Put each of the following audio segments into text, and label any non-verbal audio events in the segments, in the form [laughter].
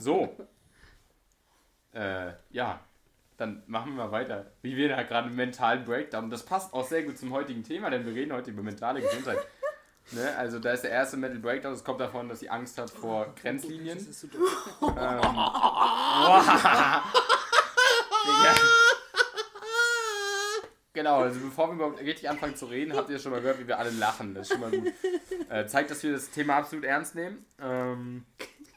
So. Äh, ja. Dann machen wir mal weiter. Wie wir da gerade einen mentalen Breakdown. Das passt auch sehr gut zum heutigen Thema, denn wir reden heute über mentale Gesundheit. [laughs] Ne? Also da ist der erste Mental Breakdown, das kommt davon, dass sie Angst hat vor Grenzlinien. Das ist so [laughs] ähm, [laughs] Genau, also bevor wir überhaupt richtig anfangen zu reden, habt ihr schon mal gehört, wie wir alle lachen. Das ist schon mal gut. Äh, zeigt, dass wir das Thema absolut ernst nehmen. Ähm,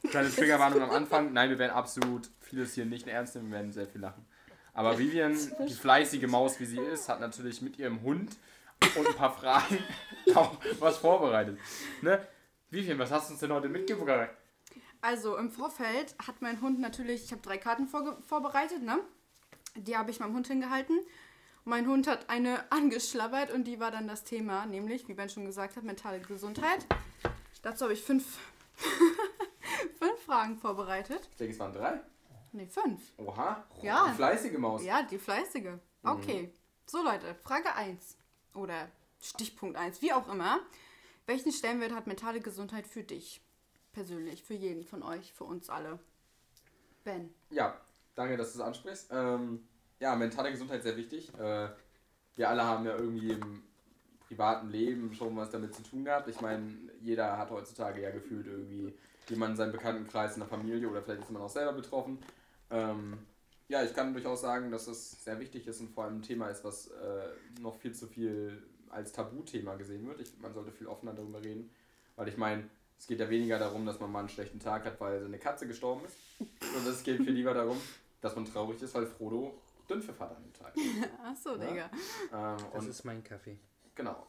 kleine Triggerwarnung am Anfang. Nein, wir werden absolut vieles hier nicht ernst nehmen, wir werden sehr viel lachen. Aber Vivian, die fleißige Maus, wie sie ist, hat natürlich mit ihrem Hund und ein paar Fragen [laughs] auch was vorbereitet. Ne? Vivian, was hast du uns denn heute mitgebracht? Also im Vorfeld hat mein Hund natürlich, ich habe drei Karten vorbereitet, ne? Die habe ich meinem Hund hingehalten. Mein Hund hat eine [laughs] angeschlabbert und die war dann das Thema, nämlich, wie Ben schon gesagt hat, mentale Gesundheit. Dazu habe ich fünf, [laughs] fünf Fragen vorbereitet. Ich denke, es waren drei. Nee, fünf. Oha, ja. die fleißige Maus. Ja, die fleißige. Mhm. Okay. Mhm. So Leute, Frage 1 oder Stichpunkt 1, wie auch immer. Welchen Stellenwert hat mentale Gesundheit für dich? Persönlich, für jeden von euch, für uns alle. Ben. Ja, danke, dass du es ansprichst. Ähm, ja, mentale Gesundheit sehr wichtig. Äh, wir alle haben ja irgendwie im privaten Leben schon was damit zu tun gehabt. Ich meine, jeder hat heutzutage ja gefühlt irgendwie jemanden in seinem Bekanntenkreis, in der Familie oder vielleicht ist man auch selber betroffen. Ähm, ja, ich kann durchaus sagen, dass es sehr wichtig ist und vor allem ein Thema ist, was äh, noch viel zu viel als Tabuthema gesehen wird. Ich, man sollte viel offener darüber reden, weil ich meine, es geht ja weniger darum, dass man mal einen schlechten Tag hat, weil seine Katze gestorben ist, sondern es geht viel lieber darum, dass man traurig ist, weil Frodo Dünnpfiff hat an dem Tag. [laughs] Achso, Digga. Ähm, das ist mein Kaffee. Genau.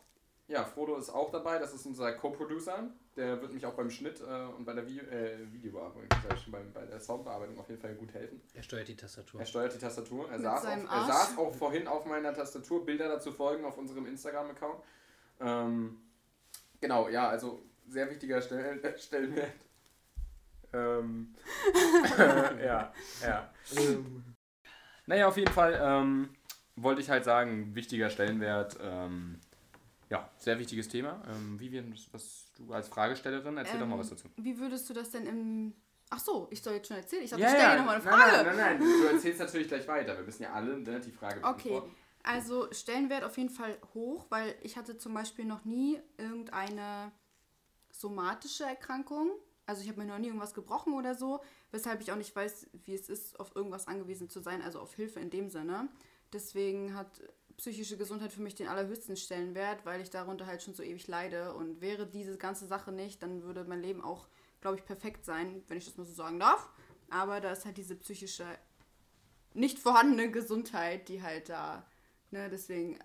Ja, Frodo ist auch dabei, das ist unser Co-Producer. Der wird mich auch beim Schnitt äh, und bei der Video, äh, Videobearbeitung, bei, bei der Soundbearbeitung auf jeden Fall gut helfen. Er steuert die Tastatur. Er steuert die Tastatur. Er, saß, auf, er saß auch vorhin auf meiner Tastatur. Bilder dazu folgen auf unserem Instagram-Account. Ähm, genau, ja, also sehr wichtiger Stell [laughs] Stellenwert. Ähm, [laughs] ja, ja. naja, auf jeden Fall ähm, wollte ich halt sagen, wichtiger Stellenwert. Ähm, ja, sehr wichtiges Thema. Ähm, Vivian, was, du als Fragestellerin, erzähl ähm, doch mal was dazu. Wie würdest du das denn im. Ach so, ich soll jetzt schon erzählen. Ich dachte, ja, ich stelle ja. nochmal eine Frage. Nein, nein, nein, nein, du erzählst natürlich gleich weiter. Wir müssen ja alle ne, die Frage Okay, also Stellenwert auf jeden Fall hoch, weil ich hatte zum Beispiel noch nie irgendeine somatische Erkrankung. Also ich habe mir noch nie irgendwas gebrochen oder so, weshalb ich auch nicht weiß, wie es ist, auf irgendwas angewiesen zu sein, also auf Hilfe in dem Sinne. Deswegen hat psychische Gesundheit für mich den allerhöchsten Stellenwert, weil ich darunter halt schon so ewig leide. Und wäre diese ganze Sache nicht, dann würde mein Leben auch, glaube ich, perfekt sein, wenn ich das mal so sagen darf. Aber da ist halt diese psychische, nicht vorhandene Gesundheit, die halt da, ne, deswegen,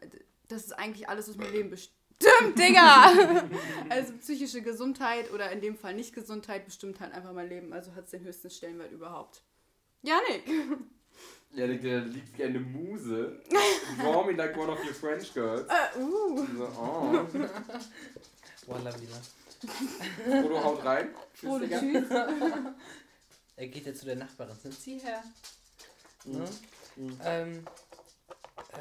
das ist eigentlich alles, was mein Leben bestimmt, Digga! [laughs] also psychische Gesundheit oder in dem Fall nicht Gesundheit bestimmt halt einfach mein Leben. Also hat es den höchsten Stellenwert überhaupt. Janik! Ja, der, der liegt wie eine Muse. [laughs] Draw me like one of your French girls. Uh, uh. So, oh. [laughs] Voila wieder. Frodo haut rein. Frodo, tschüss. [laughs] er geht jetzt zu der Nachbarin. Sind Sie her? Mhm. Ne? Mhm. Ähm,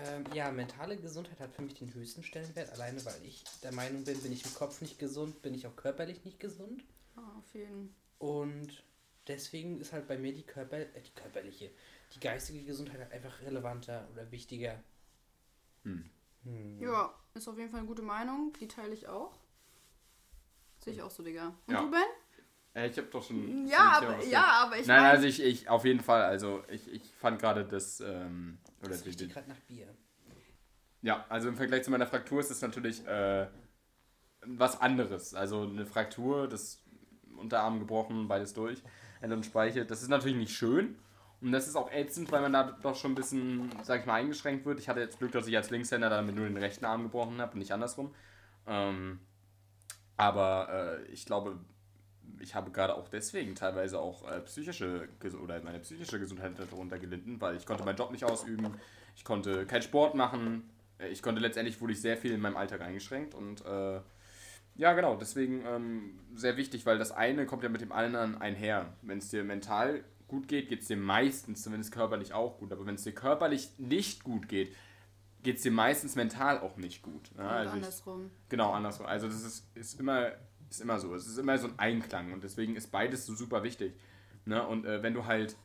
ähm, ja, mentale Gesundheit hat für mich den höchsten Stellenwert. Alleine, weil ich der Meinung bin, bin ich im Kopf nicht gesund, bin ich auch körperlich nicht gesund. Oh, auf jeden Und deswegen ist halt bei mir die, Körper, äh, die körperliche, die geistige Gesundheit halt einfach relevanter oder wichtiger. Hm. Hm. Ja, ist auf jeden Fall eine gute Meinung. Die teile ich auch. Sehe ich auch so, Digga. Und ja. du, Ben? Äh, ich habe doch schon. Ja, aber, ja, aber ich. Nein, mein... also ich, ich, auf jeden Fall, also ich, ich fand gerade das. Ähm, oder das riecht gerade nach Bier. Ja, also im Vergleich zu meiner Fraktur ist es natürlich äh, was anderes. Also eine Fraktur, das Unterarm gebrochen, beides durch, und Speichel, das ist natürlich nicht schön. Und das ist auch ätzend, weil man da doch schon ein bisschen, sag ich mal, eingeschränkt wird. Ich hatte jetzt Glück, dass ich als Linkshänder damit nur den rechten Arm gebrochen habe und nicht andersrum. Ähm, aber äh, ich glaube, ich habe gerade auch deswegen teilweise auch äh, psychische oder meine psychische Gesundheit darunter gelitten, weil ich konnte meinen Job nicht ausüben, ich konnte keinen Sport machen, äh, ich konnte letztendlich wurde ich sehr viel in meinem Alltag eingeschränkt und äh, ja genau, deswegen ähm, sehr wichtig, weil das eine kommt ja mit dem anderen einher. Wenn es dir mental gut geht, geht es dir meistens, zumindest körperlich auch gut. Aber wenn es dir körperlich nicht gut geht, geht es dir meistens mental auch nicht gut. Ja, also andersrum. Ich, genau, andersrum. Also das ist, ist, immer, ist immer so. Es ist immer so ein Einklang und deswegen ist beides so super wichtig. Ne? Und äh, wenn du halt,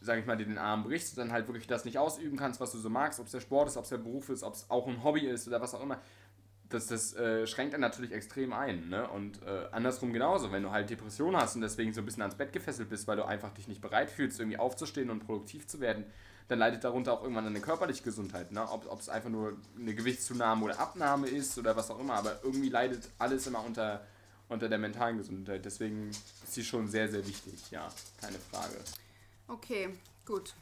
sag ich mal, dir den Arm brichst, dann halt wirklich das nicht ausüben kannst, was du so magst, ob es der Sport ist, ob es der Beruf ist, ob es auch ein Hobby ist oder was auch immer, das, das äh, schränkt dann natürlich extrem ein. Ne? Und äh, andersrum genauso, wenn du halt Depressionen hast und deswegen so ein bisschen ans Bett gefesselt bist, weil du einfach dich nicht bereit fühlst, irgendwie aufzustehen und produktiv zu werden, dann leidet darunter auch irgendwann deine körperliche Gesundheit. Ne? Ob es einfach nur eine Gewichtszunahme oder Abnahme ist oder was auch immer, aber irgendwie leidet alles immer unter, unter der mentalen Gesundheit. Deswegen ist sie schon sehr, sehr wichtig, ja, keine Frage. Okay, gut.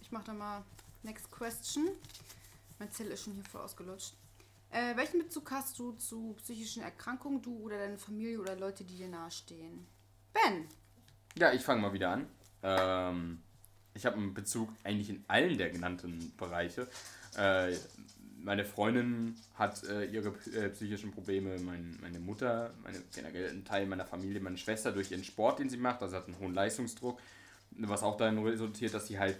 Ich mache dann mal next question. Mein Zettel ist schon hier voll ausgelutscht. Äh, welchen Bezug hast du zu psychischen Erkrankungen, du oder deine Familie oder Leute, die dir nahestehen? Ben! Ja, ich fange mal wieder an. Ähm, ich habe einen Bezug eigentlich in allen der genannten Bereiche. Äh, meine Freundin hat äh, ihre äh, psychischen Probleme, mein, meine Mutter, meine, generell ein Teil meiner Familie, meine Schwester durch ihren Sport, den sie macht, also hat einen hohen Leistungsdruck, was auch darin resultiert, dass sie halt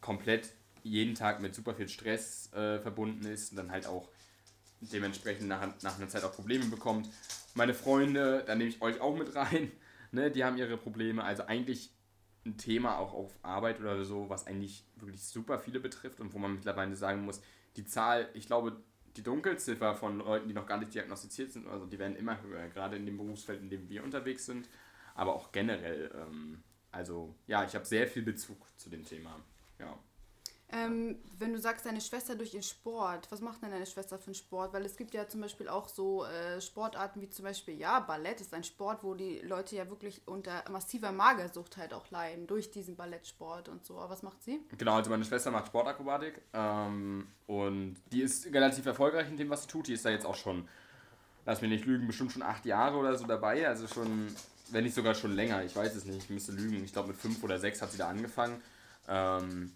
komplett jeden Tag mit super viel Stress äh, verbunden ist und dann halt auch dementsprechend nach, nach einer Zeit auch Probleme bekommt. Meine Freunde, da nehme ich euch auch mit rein, [laughs] ne, die haben ihre Probleme. Also eigentlich ein Thema auch auf Arbeit oder so, was eigentlich wirklich super viele betrifft und wo man mittlerweile sagen muss, die Zahl, ich glaube, die Dunkelziffer von Leuten, die noch gar nicht diagnostiziert sind, also die werden immer höher, gerade in dem Berufsfeld, in dem wir unterwegs sind, aber auch generell. Ähm, also ja, ich habe sehr viel Bezug zu dem Thema. Ja. Ähm, wenn du sagst, deine Schwester durch ihren Sport, was macht denn deine Schwester für einen Sport? Weil es gibt ja zum Beispiel auch so äh, Sportarten wie zum Beispiel, ja, Ballett ist ein Sport, wo die Leute ja wirklich unter massiver Magersucht halt auch leiden, durch diesen Ballettsport und so. Aber was macht sie? Genau, also meine Schwester macht Sportakrobatik ähm, und die ist relativ erfolgreich in dem, was sie tut. Die ist da jetzt auch schon, lass mich nicht lügen, bestimmt schon acht Jahre oder so dabei. Also schon, wenn nicht sogar schon länger, ich weiß es nicht, ich müsste lügen. Ich glaube mit fünf oder sechs hat sie da angefangen. Ähm,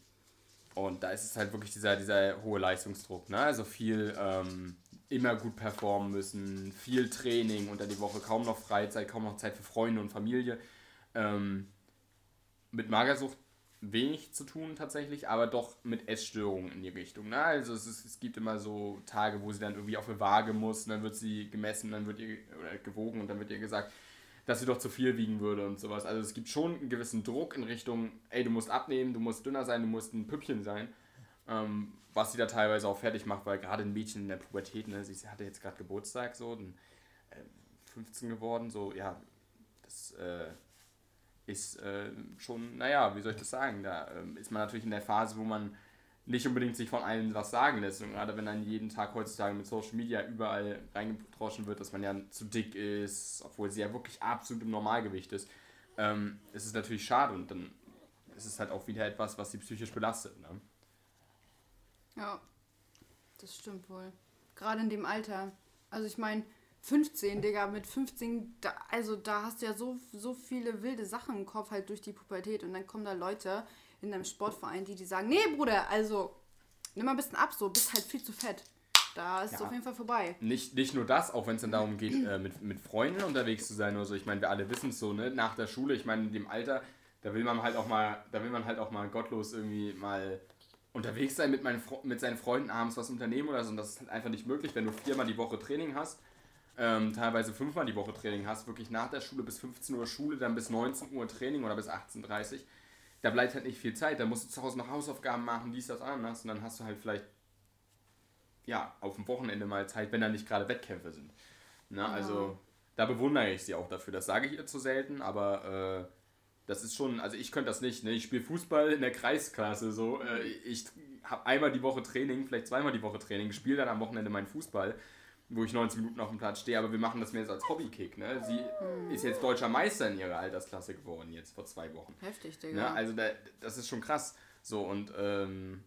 und da ist es halt wirklich dieser, dieser hohe Leistungsdruck. Ne? Also viel ähm, immer gut performen müssen, viel Training unter die Woche, kaum noch Freizeit, kaum noch Zeit für Freunde und Familie. Ähm, mit Magersucht wenig zu tun tatsächlich, aber doch mit Essstörungen in die Richtung. Ne? Also es, ist, es gibt immer so Tage, wo sie dann irgendwie auf eine Waage muss und dann wird sie gemessen, dann wird ihr oder gewogen und dann wird ihr gesagt, dass sie doch zu viel wiegen würde und sowas. Also es gibt schon einen gewissen Druck in Richtung, ey, du musst abnehmen, du musst dünner sein, du musst ein Püppchen sein. Ähm, was sie da teilweise auch fertig macht, weil gerade ein Mädchen in der Pubertät, ne, sie hatte jetzt gerade Geburtstag, so, dann, äh, 15 geworden, so, ja, das äh, ist äh, schon, naja, wie soll ich das sagen, da ähm, ist man natürlich in der Phase, wo man nicht unbedingt sich von allen was sagen lässt. Und gerade wenn dann jeden Tag heutzutage mit Social Media überall reingedroschen wird, dass man ja zu dick ist, obwohl sie ja wirklich absolut im Normalgewicht ist, ähm, ist es natürlich schade und dann ist es halt auch wieder etwas, was sie psychisch belastet. Ne? Ja, das stimmt wohl. Gerade in dem Alter. Also ich meine, 15, Digga, mit 15, da, also da hast du ja so, so viele wilde Sachen im Kopf halt durch die Pubertät und dann kommen da Leute, in einem Sportverein, die, die sagen, nee, Bruder, also nimm mal ein bisschen ab, so, bist halt viel zu fett. Da ist ja. es auf jeden Fall vorbei. Nicht, nicht nur das, auch wenn es dann darum geht, äh, mit, mit Freunden unterwegs zu sein oder so. Ich meine, wir alle wissen es so, ne? Nach der Schule, ich meine, in dem Alter, da will man halt auch mal, da will man halt auch mal gottlos irgendwie mal unterwegs sein mit, meinen, mit seinen Freunden abends was unternehmen oder so. Und das ist halt einfach nicht möglich, wenn du viermal die Woche Training hast, ähm, teilweise fünfmal die Woche Training hast, wirklich nach der Schule bis 15 Uhr Schule, dann bis 19 Uhr Training oder bis 18.30 Uhr da bleibt halt nicht viel Zeit. Da musst du zu Hause noch Hausaufgaben machen, dies, das, anders. Und dann hast du halt vielleicht, ja, auf dem Wochenende mal Zeit, wenn da nicht gerade Wettkämpfe sind. Na, ja. Also, da bewundere ich sie auch dafür. Das sage ich ihr zu selten, aber äh, das ist schon, also ich könnte das nicht. Ne? Ich spiele Fußball in der Kreisklasse so. Äh, ich habe einmal die Woche Training, vielleicht zweimal die Woche Training, spiele dann am Wochenende meinen Fußball wo ich 19 Minuten auf dem Platz stehe, aber wir machen das mehr so als Hobbykick. Ne? Sie hm. ist jetzt deutscher Meister in ihrer Altersklasse geworden, jetzt vor zwei Wochen. Heftig, Digga. Ne? Also da, das ist schon krass. So, und ähm,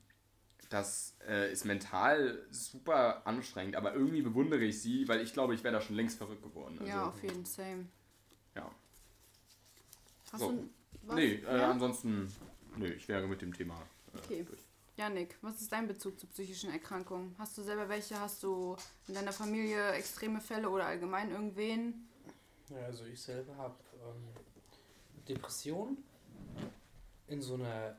das äh, ist mental super anstrengend, aber irgendwie bewundere ich sie, weil ich glaube, ich wäre da schon längst verrückt geworden. Also, ja, auf jeden Fall. Ja. Hast so. du was? Nee, äh, ja? ansonsten, nö, ich wäre mit dem Thema äh, okay. durch. Janik, was ist dein Bezug zu psychischen Erkrankungen? Hast du selber welche? Hast du in deiner Familie extreme Fälle oder allgemein irgendwen? Ja, also ich selber habe ähm, Depression in so einer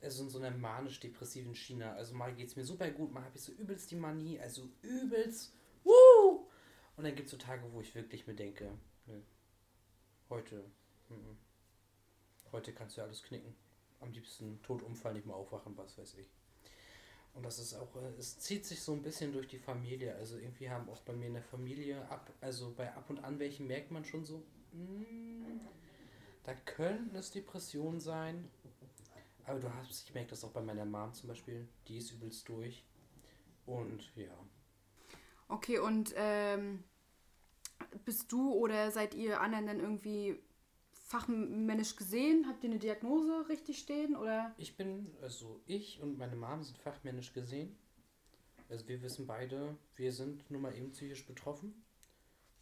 also in so einer manisch-depressiven Schiene. Also mal geht es mir super gut, mal habe ich so übelst die Manie, also übelst. Woo! Und dann gibt es so Tage, wo ich wirklich mir denke, nö, heute, m -m. Heute kannst du ja alles knicken. Am liebsten tot umfallen, nicht mal aufwachen, was weiß ich. Und das ist auch, äh, es zieht sich so ein bisschen durch die Familie. Also irgendwie haben auch bei mir in der Familie ab, also bei ab und an welchen merkt man schon so, mm, da könnten es Depressionen sein. Aber du hast, ich merke das auch bei meiner Mom zum Beispiel, die ist übelst durch. Und ja. Okay, und ähm, bist du oder seid ihr anderen dann irgendwie fachmännisch gesehen? Habt ihr eine Diagnose richtig stehen oder? Ich bin, also ich und meine Mom sind fachmännisch gesehen. Also wir wissen beide, wir sind nun mal eben psychisch betroffen.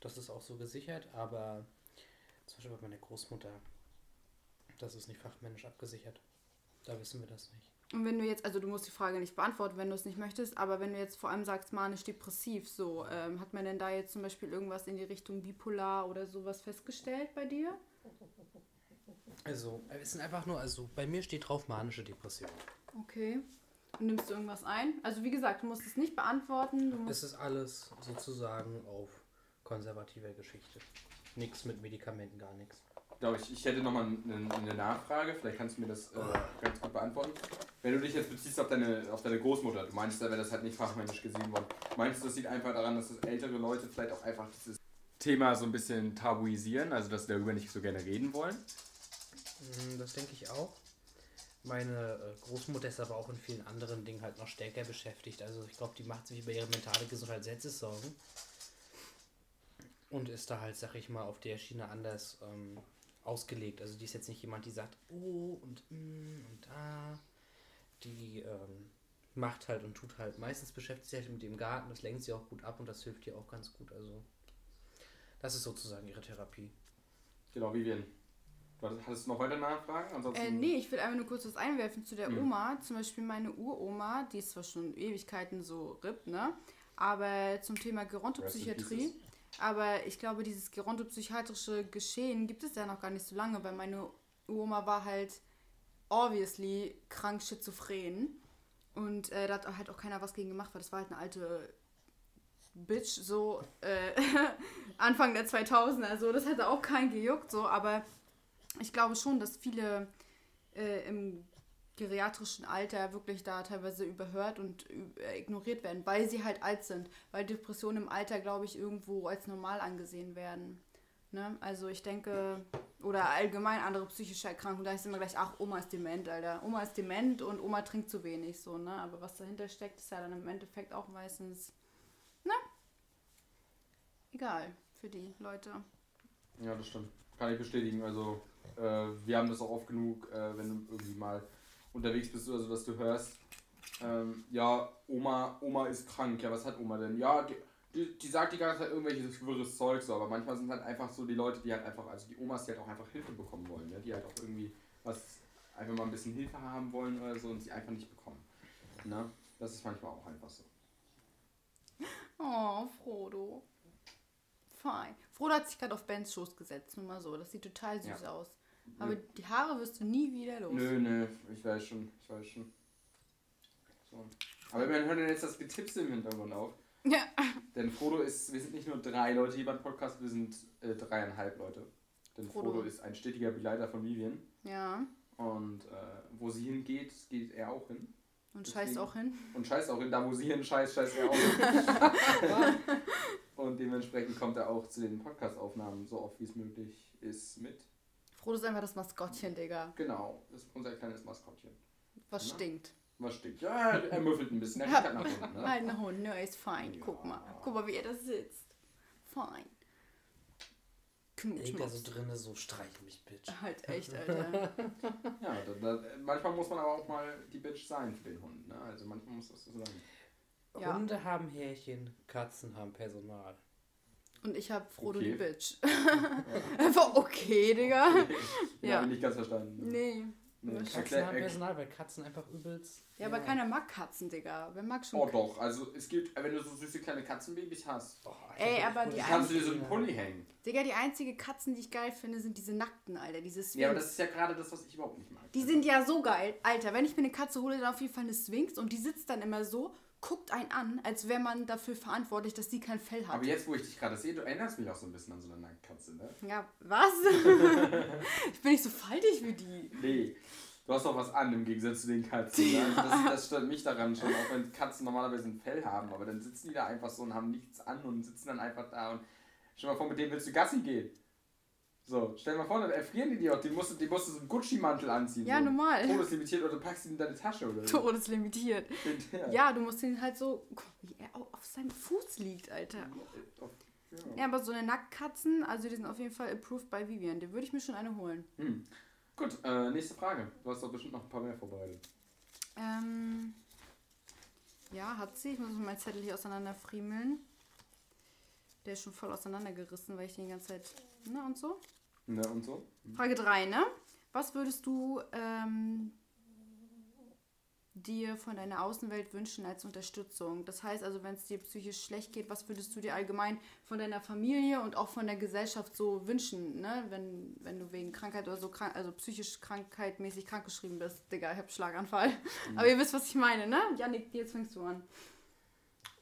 Das ist auch so gesichert, aber zum Beispiel bei meiner Großmutter, das ist nicht fachmännisch abgesichert. Da wissen wir das nicht. Und wenn du jetzt, also du musst die Frage nicht beantworten, wenn du es nicht möchtest, aber wenn du jetzt vor allem sagst, manisch-depressiv, so, ähm, hat man denn da jetzt zum Beispiel irgendwas in die Richtung bipolar oder sowas festgestellt bei dir? Also, es sind einfach nur, also bei mir steht drauf manische Depression. Okay. Und nimmst du irgendwas ein? Also wie gesagt, du musst es nicht beantworten. Du musst Es ist alles sozusagen auf konservativer Geschichte. Nichts mit Medikamenten, gar nichts. Glaube ich, ich hätte nochmal eine, eine Nachfrage, vielleicht kannst du mir das äh, ganz gut beantworten. Wenn du dich jetzt beziehst auf deine, auf deine Großmutter, du meinst, da wäre das halt nicht fachmännisch gesehen worden. Meinst du, das liegt einfach daran, dass das ältere Leute vielleicht auch einfach dieses Thema so ein bisschen tabuisieren, also dass sie darüber nicht so gerne reden wollen? Mm, Das denke ich auch. Meine äh, Großmutter ist aber auch in vielen anderen Dingen halt noch stärker beschäftigt. Also ich glaube, die macht sich über ihre mentale Gesundheit selbst Sorgen. Und ist da halt, sag ich mal, auf der Schiene anders ähm, ausgelegt. Also die ist jetzt nicht jemand, die sagt, oh und mm und da. Die ähm, macht halt und tut halt. Meistens beschäftigt sich halt mit dem Garten, das lenkt sie auch gut ab und das hilft ihr auch ganz gut. Also das ist sozusagen ihre Therapie. Genau, Vivian. Hattest- du noch weitere Nachfragen? Ansonsten Äh, nee, ich will einfach nur kurz was einwerfen zu der Mhm. Oma. Zum Beispiel meine Uroma, die ist zwar schon Ewigkeiten so RIP, ne? Aber zum Thema Gerontopsychiatrie. Aber ich glaube, dieses gerontopsychiatrische Geschehen gibt es ja noch gar nicht so lange, weil meine Uroma war halt obviously krank schizophren. Und äh, da hat halt auch keiner was gegen gemacht, weil das war halt eine alte Bitch, so äh, [laughs] Anfang der 2000er. Also das hätte auch keinen gejuckt, so. Aber ich glaube schon, dass viele äh, im geriatrischen Alter wirklich da teilweise überhört und äh, ignoriert werden, weil sie halt alt sind. Weil Depressionen im Alter, glaube ich, irgendwo als normal angesehen werden. Ne? Also ich denke, oder allgemein andere psychische Erkrankungen, da ist immer gleich, ach, Oma ist dement, Alter. Oma ist dement und Oma trinkt zu wenig, so, ne? Aber was dahinter steckt, ist ja dann im Endeffekt auch meistens, ne? Egal für die Leute. Ja, das stimmt. Kann ich bestätigen. Also, äh, wir haben das auch oft genug, äh, wenn du irgendwie mal unterwegs bist oder so, dass du hörst, ähm, ja, Oma, Oma ist krank. Ja, was hat Oma denn? Ja, die, die, die sagt die ganze Zeit irgendwelches wirres Zeug so, aber manchmal sind halt einfach so die Leute, die halt einfach, also die Omas, die halt auch einfach Hilfe bekommen wollen, ne? die halt auch irgendwie was, einfach mal ein bisschen Hilfe haben wollen oder so und sie einfach nicht bekommen. Ne? Das ist manchmal auch einfach so. Oh, Frodo. Fein. Frodo hat sich gerade auf Bens Schoß gesetzt, nur mal so. Das sieht total süß Ja. aus. Aber die Haare wirst du nie wieder los. Nö, nö, ich weiß schon, ich weiß schon. So. Aber man hört jetzt das Getipse im Hintergrund auf. Ja. Denn Frodo ist, wir sind nicht nur drei Leute hier beim Podcast, wir sind äh, dreieinhalb Leute. Denn Frodo. Frodo. ist ein stetiger Begleiter von Vivian. Ja. Und äh, wo sie hingeht, geht er auch hin. Und Deswegen- scheißt auch hin. Und scheißt auch hin, da wo sie hin scheißt, scheißt er auch [laughs] hin. [laughs] [laughs] Und dementsprechend kommt er auch zu den Podcast-Aufnahmen so oft wie es möglich ist mit. Frodo ist einfach das Maskottchen, Digga. Genau, das ist unser kleines Maskottchen. Was Ja. stinkt. Was stinkt? Ja, er müffelt ein bisschen, er halt nach unten. Ne? Halt ein Hund, ne, ist fein. Guck Ja. mal. Guck mal, wie er da sitzt. Fein. Knutsch, Liegt da so drinne, so streich mich, Bitch. Halt echt, Alter. Ja, da, da, manchmal muss man aber auch mal die Bitch sein für den Hund. Ne? Also manchmal muss das so sein. Ja. Hunde haben Härchen, Katzen haben Personal. Und ich hab Frodo Okay. die Bitch. [laughs] Einfach okay, Digga. [laughs] Ja, Ja. hab ich nicht ganz verstanden. Nee. Nee, Katzen Katzen erklär- haben Personal, weil Katzen einfach übelst. Ja, aber keiner mag Katzen, Digga. Wer mag schon Oh doch, also es gibt, wenn du so süße kleine Katzenbabys hast, Oh, Ey, Alter, aber ich die kannst du dir so einen Pulli hängen. Digga, die einzige Katzen, die ich geil finde, sind diese nackten, Alter. Diese Sphinx. Ja, aber das ist ja gerade das, was ich überhaupt nicht mag. die sind ja so geil. Alter, wenn ich mir eine Katze hole, dann auf jeden Fall eine Sphinx und die sitzt dann immer so, guckt einen an, als wäre man dafür verantwortlich, dass die kein Fell hat. Aber jetzt, wo ich dich gerade sehe, du erinnerst mich auch so ein bisschen an so eine Nacktkatze, ne? Ja, was? [laughs] ich bin nicht so faltig wie die. Nee. Du hast doch was an im Gegensatz zu den Katzen. Ne? Also [laughs] das, das stört mich daran schon, auch wenn Katzen normalerweise ein Fell haben, aber dann sitzen die da einfach so und haben nichts an und sitzen dann einfach da und dir mal vor, mit denen willst du Gassi gehen. So, stell dir mal vor, dann erfrieren die dir auch. Die musst, du- die musst du so einen Gucci-Mantel anziehen. Ja, so. normal. [laughs] Todeslimitiert oder du packst ihn in deine Tasche oder so. Todeslimitiert. Ja. Du musst ihn halt so, guck, wie er au- auf seinem Fuß liegt, Alter. Ja. Ja, aber so eine Nacktkatzen, also die sind auf jeden Fall approved bei Vivian. Die würde ich mir schon eine holen. Hm. Gut, äh, nächste Frage. Du hast doch bestimmt noch ein paar mehr vorbereitet. Ähm, ja, hat sie. Ich muss meinen Zettel hier auseinanderfriemeln. Der ist schon voll auseinandergerissen, weil ich den die ganze Zeit. Ne, und so. Ne, und so? Frage 3, ne? Was würdest du ähm, dir von deiner Außenwelt wünschen als Unterstützung? Das heißt also, wenn es dir psychisch schlecht geht, was würdest du dir allgemein von deiner Familie und auch von der Gesellschaft so wünschen, ne? Wenn, wenn du wegen Krankheit oder so krank, also psychisch krankheitmäßig krankgeschrieben bist. Digga, ich hab Schlaganfall. Aber ihr wisst, was ich meine, ne? Janik, jetzt fängst du an.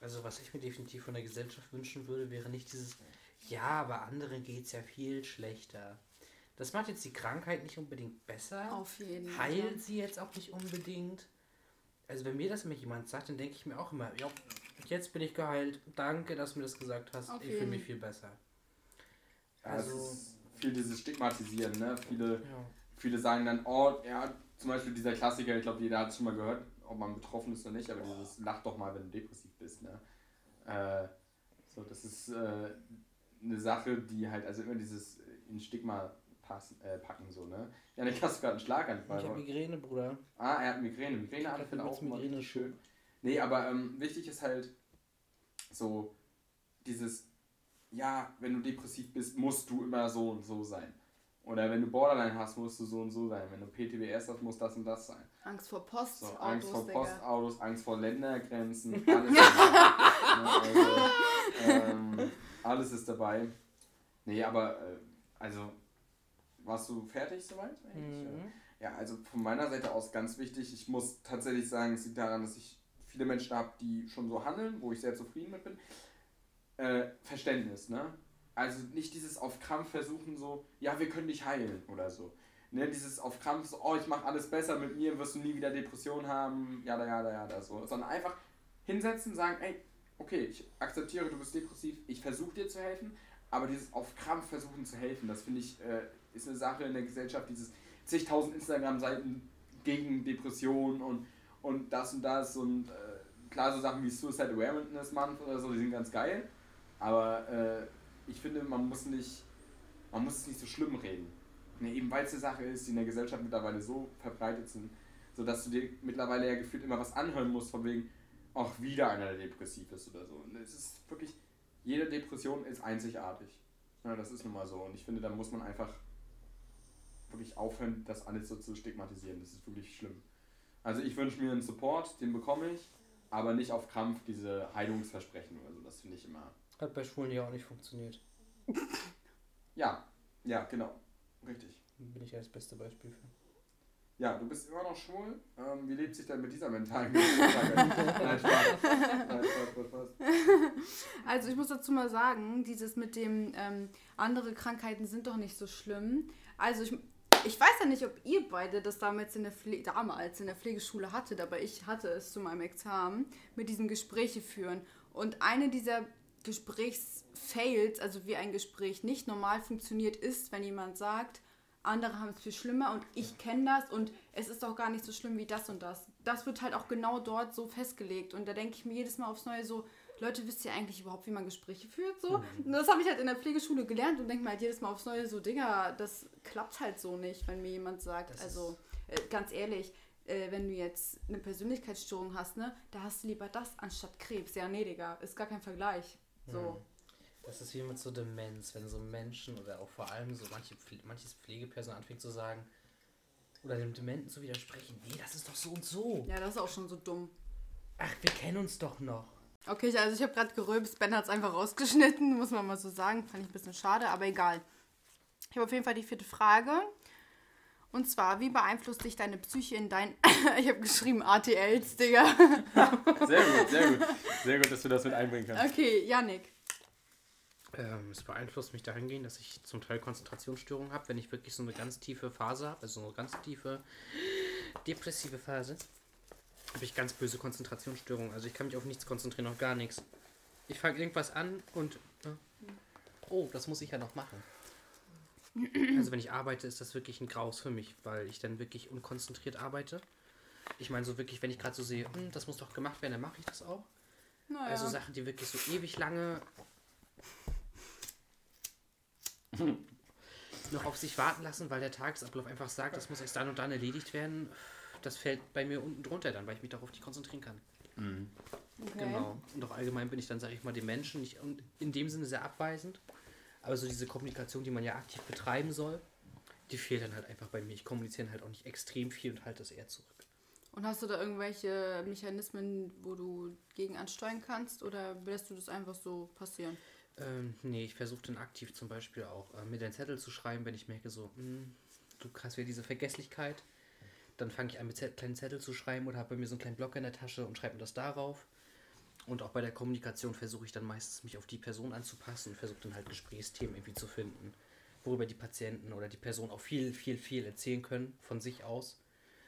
Also was ich mir definitiv von der Gesellschaft wünschen würde, wäre nicht dieses, ja, aber anderen geht es ja viel schlechter. Das macht jetzt die Krankheit nicht unbedingt besser. Auf jeden Fall. Heilt sie jetzt auch nicht unbedingt. Also wenn mir das immer jemand sagt, dann denke ich mir auch immer, ja, jetzt bin ich geheilt. Danke, dass du mir das gesagt hast. Auf ich fühle mich viel besser. Ja, es Also- ist viel dieses Stigmatisieren, ne? Viele, Ja. viele sagen dann, oh, ja, zum Beispiel dieser Klassiker, ich glaube, jeder hat es schon mal gehört, ob man betroffen ist oder nicht, aber dieses Lach doch mal, wenn du depressiv bist, ne? Äh, so, das ist äh, eine Sache, die halt, also immer dieses in Stigma passen, äh, packen, so, ne? Ja, dann hast du gerade einen Schlaganfall. Ich habe Migräne, Bruder. Ah, er hat Migräne. Migräneanfälle auch Migräne richtig schön. Nee, aber ähm, wichtig ist halt so dieses, ja, wenn du depressiv bist, musst du immer so und so sein. Oder wenn du Borderline hast, musst du so und so sein. Wenn du PTBS hast, muss das und das sein. Angst vor Post, So, Angst vor Digga. Postautos, Angst vor Ländergrenzen, [laughs] alles ist dabei. Ne, also, ähm, alles ist dabei. Nee, aber, äh, also, warst du fertig soweit? Mhm. Ja, also von meiner Seite aus ganz wichtig. Ich muss tatsächlich sagen, es liegt daran, dass ich viele Menschen habe, die schon so handeln, wo ich sehr zufrieden mit bin. Äh, Verständnis, ne? Also nicht dieses auf Krampf versuchen so, ja, wir können dich heilen oder so. Ne, dieses auf Krampf so, oh, ich mache alles besser mit mir, wirst du nie wieder Depression haben, ja, ja, ja, ja, so. Sondern einfach hinsetzen, sagen, ey, okay, ich akzeptiere, du bist depressiv, ich versuche dir zu helfen, aber dieses auf Krampf versuchen zu helfen, das finde ich, äh, ist eine Sache in der Gesellschaft, dieses zigtausend Instagram-Seiten gegen Depressionen und, und das und das und äh, klar, so Sachen wie Suicide Awareness Month oder so, die sind ganz geil, aber äh, ich finde, man muss nicht, man muss es nicht so schlimm reden. Ne, eben weil es eine Sache ist, die in der Gesellschaft mittlerweile so verbreitet sind, sodass du dir mittlerweile ja gefühlt immer was anhören musst, von wegen, auch wieder einer, der depressiv ist oder so. Und es ist wirklich, jede Depression ist einzigartig. Ja, das ist nun mal so. Und ich finde, da muss man einfach wirklich aufhören, das alles so zu stigmatisieren. Das ist wirklich schlimm. Also ich wünsche mir einen Support, den bekomme ich, aber nicht auf Krampf diese Heilungsversprechen oder so. Das finde ich immer. Hat bei Schwulen ja auch nicht funktioniert. Ja, ja, genau. Richtig. Bin ich ja das beste Beispiel für. Ja, du bist immer noch schwul. Ähm, wie lebt sich denn mit dieser mentalen? [laughs] Nein, Spaß. Nein, Spaß, Spaß, Spaß. Also ich muss dazu mal sagen, dieses mit dem ähm, andere Krankheiten sind doch nicht so schlimm. Also ich, ich weiß ja nicht, ob ihr beide das damals in der Pfle damals in der Pflegeschule hattet, aber ich hatte es zu meinem Examen mit diesem Gespräche führen. Und eine dieser Gesprächsfails, also wie ein Gespräch nicht normal funktioniert, ist, wenn jemand sagt, andere haben es viel schlimmer und ich kenne das und es ist doch gar nicht so schlimm wie das und das. Das wird halt auch genau dort so festgelegt. Und da denke ich mir jedes Mal aufs Neue so, Leute, wisst ihr eigentlich überhaupt, wie man Gespräche führt? So? Und das habe ich halt in der Pflegeschule gelernt und denke mir halt jedes Mal aufs Neue so, Digga, das klappt halt so nicht, wenn mir jemand sagt, Das also äh, ganz ehrlich, äh, wenn du jetzt eine Persönlichkeitsstörung hast, ne, da hast du lieber das anstatt Krebs. Ja, nee, Digga, ist gar kein Vergleich. So. Das ist wie mit so Demenz, wenn so Menschen oder auch vor allem so manche manches Pflegepersonal anfängt zu sagen oder dem Dementen zu widersprechen, nee, das ist doch so und so. Ja, das ist auch schon so dumm. Ach, wir kennen uns doch noch. Okay, also ich habe gerade gerülpst, Ben hat es einfach rausgeschnitten, [laughs] muss man mal so sagen. Fand ich ein bisschen schade, aber egal. Ich habe auf jeden Fall die vierte Frage. Und zwar, wie beeinflusst dich deine Psyche in dein. [laughs] ich habe geschrieben ATLs, Digga. [laughs] Sehr gut, sehr gut. Sehr gut, dass du das mit einbringen kannst. Okay, Yannick. Ähm, es beeinflusst mich dahingehend, dass ich zum Teil Konzentrationsstörungen habe, wenn ich wirklich so eine ganz tiefe Phase habe, also so eine ganz tiefe depressive Phase, habe ich ganz böse Konzentrationsstörungen. Also ich kann mich auf nichts konzentrieren, auf gar nichts. Ich fange irgendwas an und äh, oh, das muss ich ja noch machen. Also wenn ich arbeite, ist das wirklich ein Graus für mich, weil ich dann wirklich unkonzentriert arbeite. Ich meine so wirklich, wenn ich gerade so sehe, hm, das muss doch gemacht werden, dann mache ich das auch. Naja. Also Sachen, die wirklich so ewig lange noch auf sich warten lassen, weil der Tagesablauf einfach sagt, das muss erst dann und dann erledigt werden. Das fällt bei mir unten drunter dann, weil ich mich darauf nicht konzentrieren kann. okay. Genau. Und auch allgemein bin ich dann, sage ich mal, dem Menschen nicht in dem Sinne sehr abweisend. Aber so diese Kommunikation, die man ja aktiv betreiben soll, die fehlt dann halt einfach bei mir. Ich kommuniziere halt auch nicht extrem viel und halte das eher zurück. Und hast du da irgendwelche Mechanismen, wo du gegen ansteuern kannst oder lässt du das einfach so passieren? Ähm, nee, ich versuche dann aktiv zum Beispiel auch äh, mir den Zettel zu schreiben, wenn ich merke, so, hm, du hast wieder diese Vergesslichkeit. Dann fange ich an, mit Zett- kleinen Zettel zu schreiben oder habe bei mir so einen kleinen Block in der Tasche und schreibe mir das darauf. Und auch bei der Kommunikation versuche ich dann meistens, mich auf die Person anzupassen und versuche dann halt Gesprächsthemen irgendwie zu finden, worüber die Patienten oder die Person auch viel, viel, viel erzählen können von sich aus,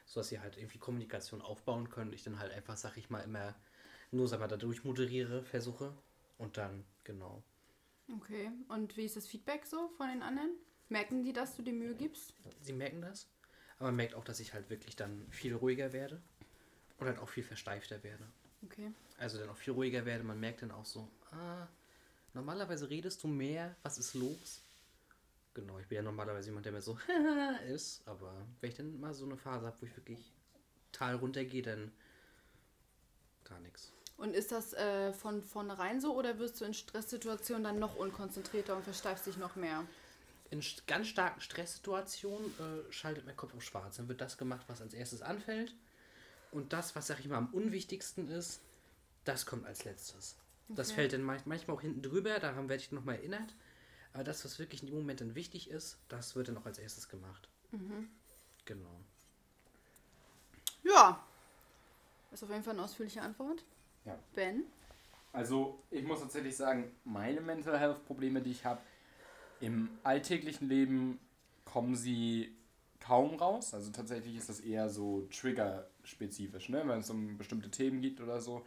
sodass sie halt irgendwie Kommunikation aufbauen können. Ich dann halt einfach, sag ich mal, immer nur, sag mal, dadurch moderiere, versuche und dann, genau. Okay. Und wie ist das Feedback so von den anderen? Merken die, dass du dir Mühe gibst? Sie merken das, aber man merkt auch, dass ich halt wirklich dann viel ruhiger werde und halt auch viel versteifter werde. Okay. Also dann auch viel ruhiger werde. Man merkt dann auch so, ah, normalerweise redest du mehr, was ist los? Genau, ich bin ja normalerweise jemand, der mir so [laughs] ist, aber wenn ich dann mal so eine Phase habe, wo ich wirklich tal runtergehe, dann gar nichts. Und ist das äh, von vornherein so oder wirst du in Stresssituationen dann noch unkonzentrierter und versteifst dich noch mehr? In ganz starken Stresssituationen äh, schaltet mein Kopf auf schwarz. Dann wird das gemacht, was als erstes anfällt. Und das, was, sag ich mal, am unwichtigsten ist, das kommt als letztes. Das Okay. fällt dann manch- manchmal auch hinten drüber, daran werde ich nochmal erinnert. Aber das, was wirklich in dem Moment dann wichtig ist, das wird dann auch als erstes gemacht. Genau. Ja. Ist auf jeden Fall eine ausführliche Antwort. Ja. Ben? Also, ich muss tatsächlich sagen, meine Mental Health Probleme, die ich habe, im alltäglichen Leben kommen sie kaum raus. Also tatsächlich ist das eher so trigger-spezifisch, ne? wenn es um bestimmte Themen geht oder so.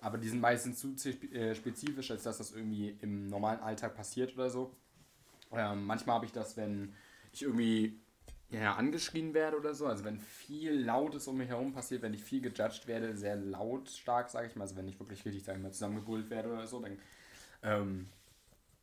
Aber die sind meistens zu äh, spezifisch, als dass das irgendwie im normalen Alltag passiert oder so. Ähm, manchmal habe ich das, wenn ich irgendwie ja, angeschrien werde oder so. Also wenn viel Lautes um mich herum passiert, wenn ich viel gejudged werde, sehr lautstark, sage ich mal. Also wenn ich wirklich richtig, sag ich mal, zusammengebrüllt werde oder so, dann, ähm,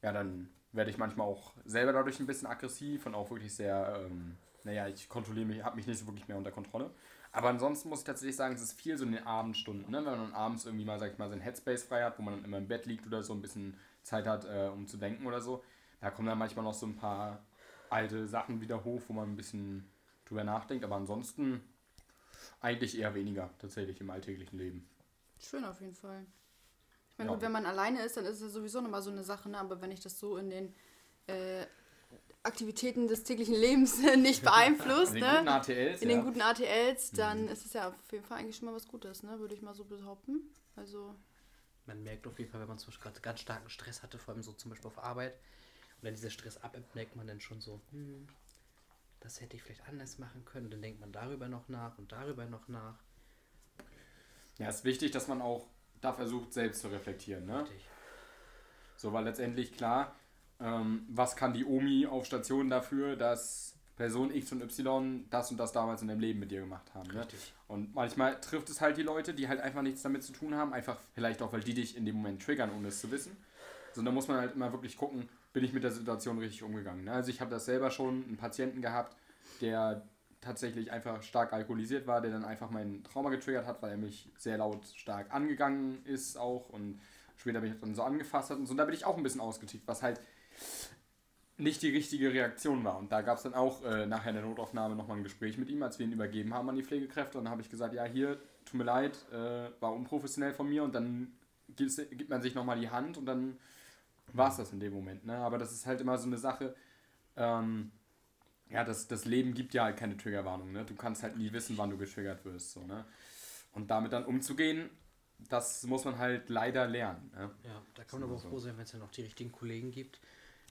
ja, dann werde ich manchmal auch selber dadurch ein bisschen aggressiv und auch wirklich sehr, ähm, naja, ich kontrolliere mich, habe mich nicht so wirklich mehr unter Kontrolle. Aber ansonsten muss ich tatsächlich sagen, es ist viel so in den Abendstunden, ne? wenn man dann abends irgendwie mal, sag ich mal, sein Headspace frei hat, wo man dann immer im Bett liegt oder so, ein bisschen Zeit hat, äh, um zu denken oder so. Da kommen dann manchmal noch so ein paar alte Sachen wieder hoch, wo man ein bisschen drüber nachdenkt. Aber ansonsten eigentlich eher weniger tatsächlich im alltäglichen Leben. Schön auf jeden Fall. Ich meine, Ja. gut, wenn man alleine ist, dann ist es sowieso nochmal so eine Sache, ne? aber wenn ich das so in den äh, Aktivitäten des täglichen Lebens nicht beeinflusst, In den guten ne? ATLs, in ja. den guten ATLs, dann ist es ja auf jeden Fall eigentlich schon mal was Gutes, ne? würde ich mal so behaupten. Also, Man merkt auf jeden Fall, wenn man zum Beispiel gerade ganz starken Stress hatte, vor allem so zum Beispiel auf Arbeit, und dann dieser Stress abebbt, merkt man dann schon so, hm, das hätte ich vielleicht anders machen können. Dann denkt man darüber noch nach und darüber noch nach. ja, ist wichtig, dass man auch da versucht, selbst zu reflektieren. Ne? Richtig. So, weil letztendlich klar, ähm, was kann die Omi auf Station dafür, dass Person X und Y das und das damals in dem Leben mit dir gemacht haben. Ne? Und manchmal trifft es halt die Leute, die halt einfach nichts damit zu tun haben, einfach vielleicht auch, weil die dich in dem Moment triggern, ohne es zu wissen. So, da muss man halt immer wirklich gucken, bin ich mit der Situation richtig umgegangen. Ne? Also ich habe das selber schon, einen Patienten gehabt, der tatsächlich einfach stark alkoholisiert war, der dann einfach mein Trauma getriggert hat, weil er mich sehr laut stark angegangen ist auch und später mich dann so angefasst hat und so. Und da bin ich auch ein bisschen ausgetickt, was halt nicht die richtige Reaktion war. Und da gab es dann auch äh, nachher in der Notaufnahme nochmal ein Gespräch mit ihm, als wir ihn übergeben haben an die Pflegekräfte. Und dann habe ich gesagt, ja, hier, tut mir leid, äh, war unprofessionell von mir. Und dann gibt man sich nochmal die Hand und dann war es das in dem Moment. Ne? Aber das ist halt immer so eine Sache, ähm, ja, das, das Leben gibt ja halt keine Triggerwarnung, ne? Du kannst halt nie wissen, wann du getriggert wirst, so, ne? Und damit dann umzugehen, das muss man halt leider lernen. Ne? Ja, da kann man aber auch froh sein, wenn es dann auch die richtigen Kollegen gibt,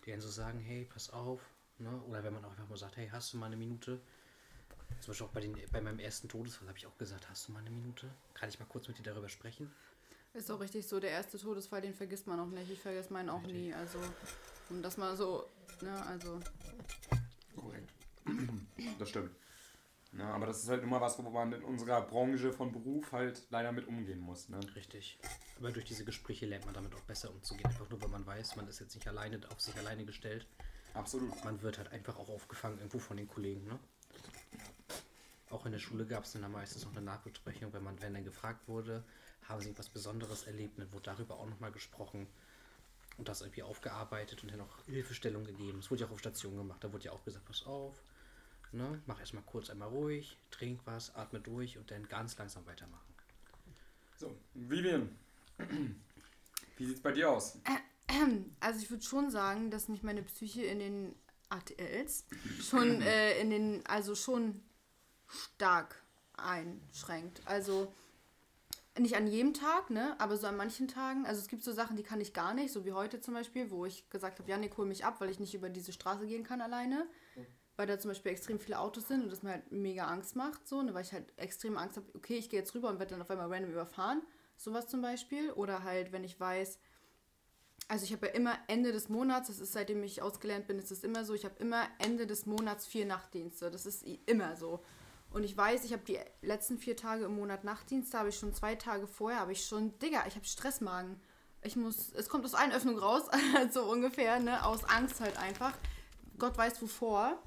die einen so sagen, hey, pass auf, ne? Oder wenn man auch einfach mal sagt, hey, hast du mal eine Minute? Zum Beispiel auch bei, den, bei meinem ersten Todesfall habe ich auch gesagt, hast du mal eine Minute? Kann ich mal kurz mit dir darüber sprechen? Ist auch richtig so, der erste Todesfall, den vergisst man auch nicht. Ich vergesse meinen auch nie. Also, um das mal so, ne, also. Korrekt. Das stimmt. Ja, aber das ist halt immer was, wo man in unserer Branche von Beruf halt leider mit umgehen muss. Ne? Richtig. Aber durch diese Gespräche lernt man damit auch besser umzugehen. Einfach nur, weil man weiß, man ist jetzt nicht alleine auf sich alleine gestellt. Absolut. Man wird halt einfach auch aufgefangen irgendwo von den Kollegen, ne? Auch in der Schule gab es dann meistens noch eine Nachbesprechung, wenn man, wenn dann gefragt wurde, haben sie etwas Besonderes erlebt, dann wurde darüber auch nochmal gesprochen und das irgendwie aufgearbeitet und dann auch Hilfestellung gegeben. Es wurde ja auch auf Station gemacht, da wurde ja auch gesagt, pass auf, ne, mach erstmal kurz einmal ruhig, trink was, atme durch und dann ganz langsam weitermachen. So, Vivian, wie sieht's bei dir aus? Also ich würde schon sagen, dass mich meine Psyche in den ATLs schon [clears throat] äh, in den, also schon stark einschränkt. Also nicht an jedem Tag, ne? Aber so an manchen Tagen. Also es gibt so Sachen, die kann ich gar nicht, so wie heute zum Beispiel, wo ich gesagt habe, Janik, hol mich ab, weil ich nicht über diese Straße gehen kann alleine. Weil da zum Beispiel extrem viele Autos sind und das mir halt mega Angst macht, so, ne? Weil ich halt extrem Angst habe, okay, ich gehe jetzt rüber und werde dann auf einmal random überfahren. Sowas zum Beispiel. Oder halt, wenn ich weiß, also ich habe ja immer Ende des Monats, das ist seitdem ich ausgelernt bin, ist es immer so, ich habe immer Ende des Monats vier Nachtdienste. Das ist immer so. Und ich weiß, ich habe die letzten vier Tage im Monat Nachtdienst, da habe ich schon zwei Tage vorher, habe ich schon, Digga, ich habe Stressmagen. Ich muss, es kommt aus allen Öffnungen raus, [laughs] so ungefähr, ne, aus Angst halt einfach. Gott weiß wovor,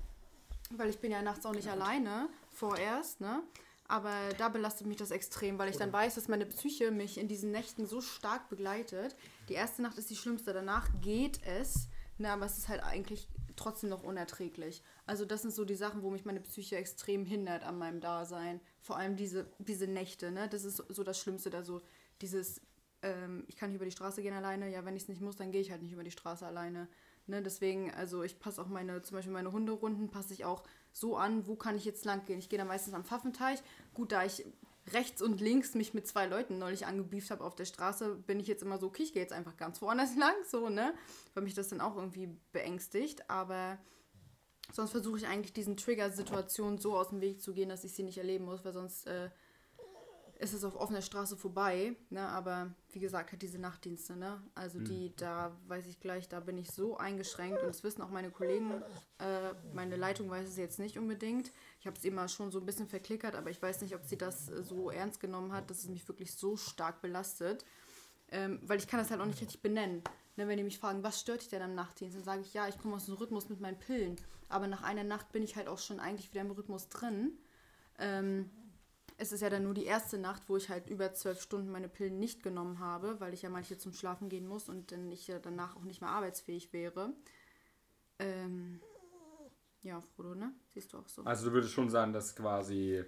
weil ich bin ja nachts auch nicht alleine, vorerst, ne. Aber da belastet mich das extrem, weil ich dann weiß, dass meine Psyche mich in diesen Nächten so stark begleitet. Die erste Nacht ist die schlimmste, danach geht es, ne, aber es ist halt eigentlich trotzdem noch unerträglich. Also das sind so die Sachen, wo mich meine Psyche extrem hindert an meinem Dasein. Vor allem diese, diese Nächte, ne? Das ist so das Schlimmste da so. Dieses, ähm, ich kann nicht über die Straße gehen alleine. Ja, wenn ich es nicht muss, dann gehe ich halt nicht über die Straße alleine. Ne? Deswegen, also ich passe auch meine, zum Beispiel meine Hunderunden, passe ich auch so an, wo kann ich jetzt lang gehen. Ich gehe da meistens am Pfaffenteich. Gut, da ich rechts und links mich mit zwei Leuten neulich angebieft habe auf der Straße, bin ich jetzt immer so, okay, ich gehe jetzt einfach ganz woanders [laughs] lang, so, ne? Weil mich das dann auch irgendwie beängstigt. Aber sonst versuche ich eigentlich diesen Trigger-Situationen so aus dem Weg zu gehen, dass ich sie nicht erleben muss, weil sonst äh, ist es auf offener Straße vorbei. Ne? Aber wie gesagt, halt diese Nachtdienste, ne? Also Mhm. die, da weiß ich gleich, da bin ich so eingeschränkt und das wissen auch meine Kollegen. Äh, meine Leitung weiß es jetzt nicht unbedingt. Ich habe es immer schon so ein bisschen verklickert, aber ich weiß nicht, ob sie das äh, so ernst genommen hat, dass es mich wirklich so stark belastet. Ähm, weil ich kann das halt auch nicht richtig benennen. Ne, wenn die mich fragen, was stört dich denn am Nachtdienst, dann sage ich, ja, ich komme aus dem Rhythmus mit meinen Pillen. Aber nach einer Nacht bin ich halt auch schon eigentlich wieder im Rhythmus drin. Ähm, es ist ja dann nur die erste Nacht, wo ich halt über zwölf Stunden meine Pillen nicht genommen habe, weil ich ja manche zum Schlafen gehen muss und dann ich ja danach auch nicht mehr arbeitsfähig wäre. Ähm, ja, Frodo, ne? Siehst du auch so. Also du würdest schon sagen, dass quasi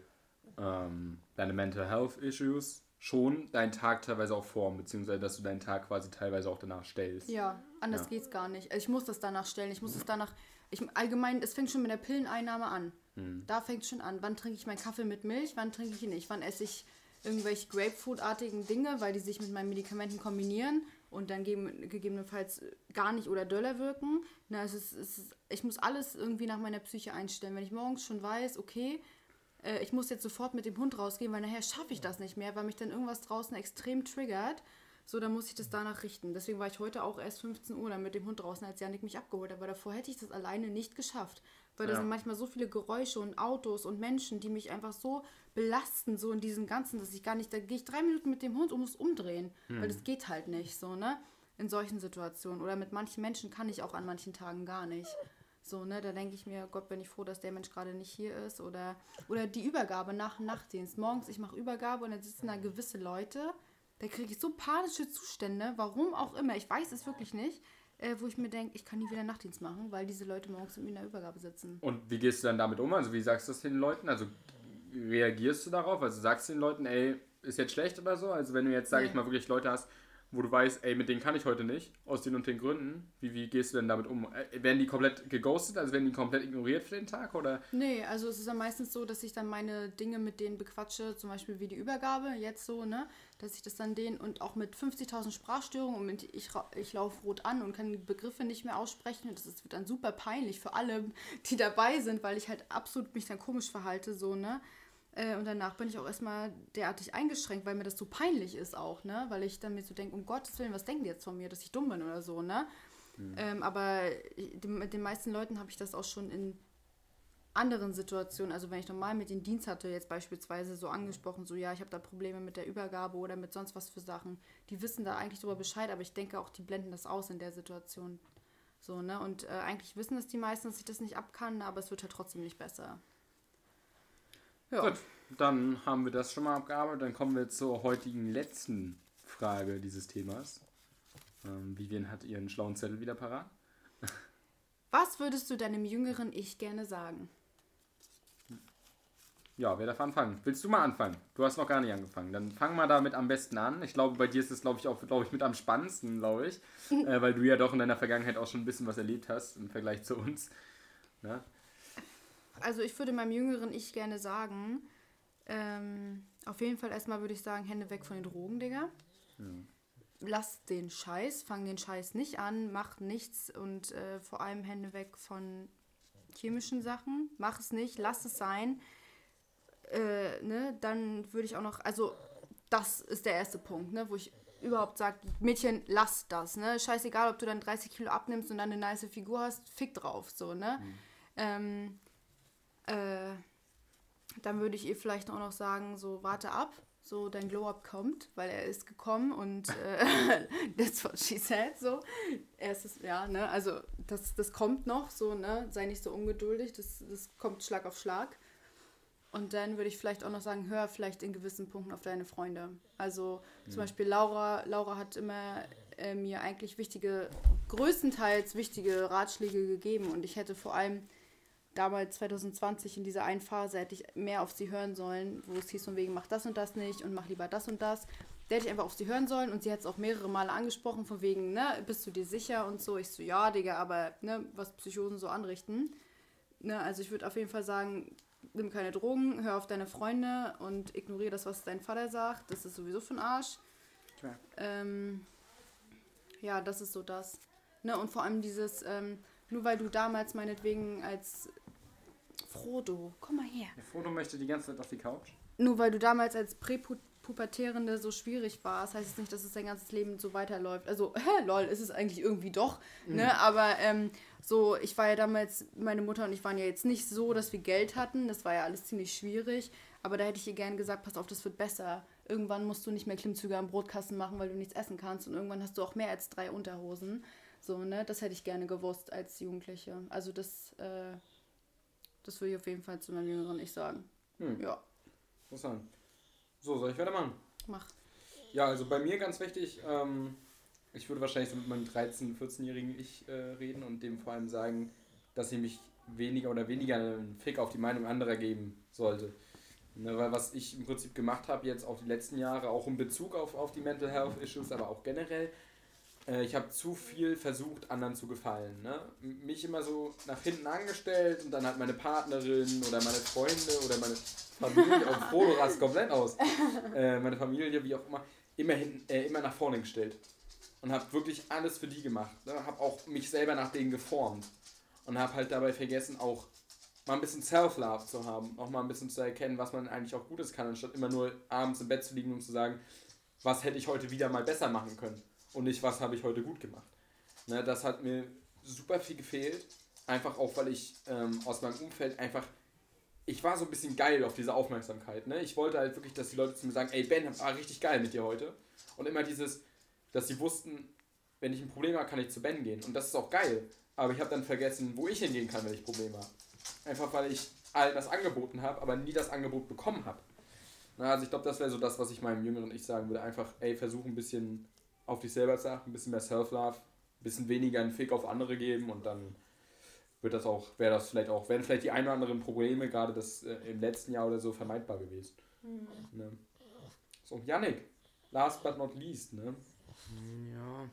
ähm, deine Mental Health Issues schon deinen Tag teilweise auch formen, beziehungsweise dass du deinen Tag quasi teilweise auch danach stellst. Ja, anders Ja. geht's gar nicht. Also ich muss das danach stellen. Ich muss es danach. Ich, allgemein, es fängt schon mit der Pilleneinnahme an. Da fängt es schon an. Wann trinke ich meinen Kaffee mit Milch? Wann trinke ich ihn nicht? Wann esse ich irgendwelche Grapefruit-artigen Dinge, weil die sich mit meinen Medikamenten kombinieren und dann geben, gegebenenfalls gar nicht oder döller wirken. Na, es ist, es ist, ich muss alles irgendwie nach meiner Psyche einstellen. Wenn ich morgens schon weiß, okay, äh, ich muss jetzt sofort mit dem Hund rausgehen, weil nachher schaffe ich das nicht mehr, weil mich dann irgendwas draußen extrem triggert. So, dann muss ich das danach richten. Deswegen war ich heute auch erst 15 Uhr dann mit dem Hund draußen, als Janik mich abgeholt hat. Aber davor hätte ich das alleine nicht geschafft. Weil da Ja. sind manchmal so viele Geräusche und Autos und Menschen, die mich einfach so belasten, so in diesem Ganzen, dass ich gar nicht, da gehe ich drei Minuten mit dem Hund und muss umdrehen. Weil das geht halt nicht, so, ne? In solchen Situationen. Oder mit manchen Menschen kann ich auch an manchen Tagen gar nicht. So, ne, da denke ich mir, Gott, bin ich froh, dass der Mensch gerade nicht hier ist. Oder, oder die Übergabe nach Nachtdienst. Morgens, ich mache Übergabe und dann sitzen da gewisse Leute, da kriege ich so panische Zustände, warum auch immer, ich weiß es wirklich nicht, äh, wo ich mir denke, ich kann nie wieder Nachtdienst machen, weil diese Leute morgens mit mir in der Übergabe sitzen. Und wie gehst du dann damit um? Also wie sagst du das den Leuten? Also reagierst du darauf? Also sagst du den Leuten, ey, ist jetzt schlecht oder so? Also wenn du jetzt, sage ich Nee. mal, wirklich Leute hast, wo du weißt, ey, mit denen kann ich heute nicht, aus den und den Gründen. Wie, wie gehst du denn damit um? Äh, werden die komplett geghostet, also werden die komplett ignoriert für den Tag, oder? Nee, also es ist dann meistens so, dass ich dann meine Dinge mit denen bequatsche, zum Beispiel wie die Übergabe, jetzt so, ne, dass ich das dann denen und auch mit 50.000 Sprachstörungen und mit, ich, ich laufe rot an und kann Begriffe nicht mehr aussprechen und das ist, wird dann super peinlich für alle, die dabei sind, weil ich halt absolut mich dann komisch verhalte, so, ne. Äh, und danach bin ich auch erstmal derartig eingeschränkt, weil mir das so peinlich ist auch, ne? Weil ich dann mir so denke, um Gottes Willen, was denken die jetzt von mir, dass ich dumm bin oder so, ne? Mhm. Ähm, aber mit den meisten Leuten habe ich das auch schon in anderen Situationen, also wenn ich normal mit den Dienst hatte, jetzt beispielsweise so angesprochen, so ja, ich habe da Probleme mit der Übergabe oder mit sonst was für Sachen, die wissen da eigentlich darüber Bescheid, aber ich denke auch, die blenden das aus in der Situation. So, ne? Und äh, eigentlich wissen es die meisten, dass ich das nicht abkann, aber es wird halt trotzdem nicht besser. Ja. Gut, dann haben wir das schon mal abgearbeitet. Dann kommen wir zur heutigen letzten Frage dieses Themas. Ähm, Vivian hat ihren schlauen Zettel wieder parat. Was würdest du deinem jüngeren Ich gerne sagen? Ja, wer darf anfangen? Willst du mal anfangen? Du hast noch gar nicht angefangen. Dann fang mal damit am besten an. Ich glaube, bei dir ist es, glaube ich, auch, glaube ich, mit am spannendsten, glaube ich. [laughs] äh, weil du ja doch in deiner Vergangenheit auch schon ein bisschen was erlebt hast im Vergleich zu uns. Ja? Also ich würde meinem jüngeren Ich gerne sagen, ähm, auf jeden Fall erstmal würde ich sagen, Hände weg von den Drogen, Digga. Ja. Lass den Scheiß, fang den Scheiß nicht an, mach nichts und äh, vor allem Hände weg von chemischen Sachen. Mach es nicht, lass es sein. Äh, ne, dann würde ich auch noch, also das ist der erste Punkt, ne, wo ich überhaupt sage, Mädchen, lass das, ne? Scheißegal, ob du dann 30 Kilo abnimmst und dann eine nice Figur hast, fick drauf, so, ne? Mhm. Ähm, äh, dann würde ich ihr vielleicht auch noch sagen, so warte ab, so dein Glow-Up kommt, weil er ist gekommen und äh, [laughs] that's what she said, so. Erstes, ja, ne, also das, das kommt noch, so, ne, sei nicht so ungeduldig, das, das kommt Schlag auf Schlag. Und dann würde ich vielleicht auch noch sagen, hör vielleicht in gewissen Punkten auf deine Freunde. Also zum mhm. Beispiel Laura, Laura hat immer äh, mir eigentlich wichtige, größtenteils wichtige Ratschläge gegeben und ich hätte vor allem damals 2020 in dieser einen Phase hätte ich mehr auf sie hören sollen, wo es hieß von wegen, mach das und das nicht und mach lieber das und das. Da hätte ich einfach auf sie hören sollen und sie hat es auch mehrere Male angesprochen, von wegen, ne, bist du dir sicher und so. Ich so, ja, Digga, aber ne, was Psychosen so anrichten. Ne, also ich würde auf jeden Fall sagen, nimm keine Drogen, hör auf deine Freunde und ignoriere das, was dein Vater sagt. Das ist sowieso von Arsch. Okay. Ähm, ja, das ist so das. Ne, und vor allem dieses, ähm, nur weil du damals meinetwegen als Frodo, komm mal her. Ja, Frodo möchte die ganze Zeit auf die Couch. Nur weil du damals als Präpubertierende so schwierig warst, heißt es nicht, dass es dein ganzes Leben so weiterläuft. Also, hä, lol, ist es eigentlich irgendwie doch. Mhm. Ne? Aber ähm, so, ich war ja damals, meine Mutter und ich waren ja jetzt nicht so, dass wir Geld hatten. Das war ja alles ziemlich schwierig. Aber da hätte ich ihr gern gesagt, pass auf, das wird besser. Irgendwann musst du nicht mehr Klimmzüge am Brotkasten machen, weil du nichts essen kannst. Und irgendwann hast du auch mehr als drei Unterhosen. So, ne? Das hätte ich gerne gewusst als Jugendliche. Also das, äh, das würde ich auf jeden Fall zu meinem jüngeren Ich sagen. Hm. Ja. Interessant. So, soll ich weitermachen? Mach. Ja, also bei mir ganz wichtig, ähm, ich würde wahrscheinlich so mit meinem 13-, 14-jährigen Ich äh, reden und dem vor allem sagen, dass ich mich weniger oder weniger einen Fick auf die Meinung anderer geben sollte. Ne, weil was ich im Prinzip gemacht habe jetzt auch die letzten Jahre, auch in Bezug auf, auf die Mental Health Issues, aber auch generell, ich habe zu viel versucht, anderen zu gefallen. Ne? Mich immer so nach hinten angestellt und dann hat meine Partnerin oder meine Freunde oder meine Familie, [laughs] auch Frodo rast komplett aus, äh, meine Familie, wie auch immer, immer, hinten, äh, immer nach vorne gestellt. Und habe wirklich alles für die gemacht. Ne? Habe auch mich selber nach denen geformt. Und habe halt dabei vergessen, auch mal ein bisschen Self-Love zu haben. Auch mal ein bisschen zu erkennen, was man eigentlich auch Gutes kann, anstatt immer nur abends im Bett zu liegen und zu sagen, was hätte ich heute wieder mal besser machen können und nicht, was habe ich heute gut gemacht. Ne, das hat mir super viel gefehlt. Einfach auch, weil ich ähm, aus meinem Umfeld einfach. Ich war so ein bisschen geil auf diese Aufmerksamkeit. Ne? Ich wollte halt wirklich, dass die Leute zu mir sagen: Ey, Ben, war richtig geil mit dir heute. Und immer dieses, dass sie wussten, wenn ich ein Problem habe, kann ich zu Ben gehen. Und das ist auch geil. Aber ich habe dann vergessen, wo ich hingehen kann, wenn ich Probleme habe. Einfach weil ich allen das angeboten habe, aber nie das Angebot bekommen habe. Also ich glaube, das wäre so das, was ich meinem jüngeren Ich sagen würde. Einfach, ey, versuch ein bisschen auf dich selber zu achten, ein bisschen mehr Self-Love, ein bisschen weniger einen Fick auf andere geben und dann wird das auch, wäre das vielleicht auch, wären vielleicht die ein oder anderen Probleme, gerade das äh, im letzten Jahr oder so, vermeidbar gewesen. Mhm. Ne? So, Yannick, last but not least, ne? Ja.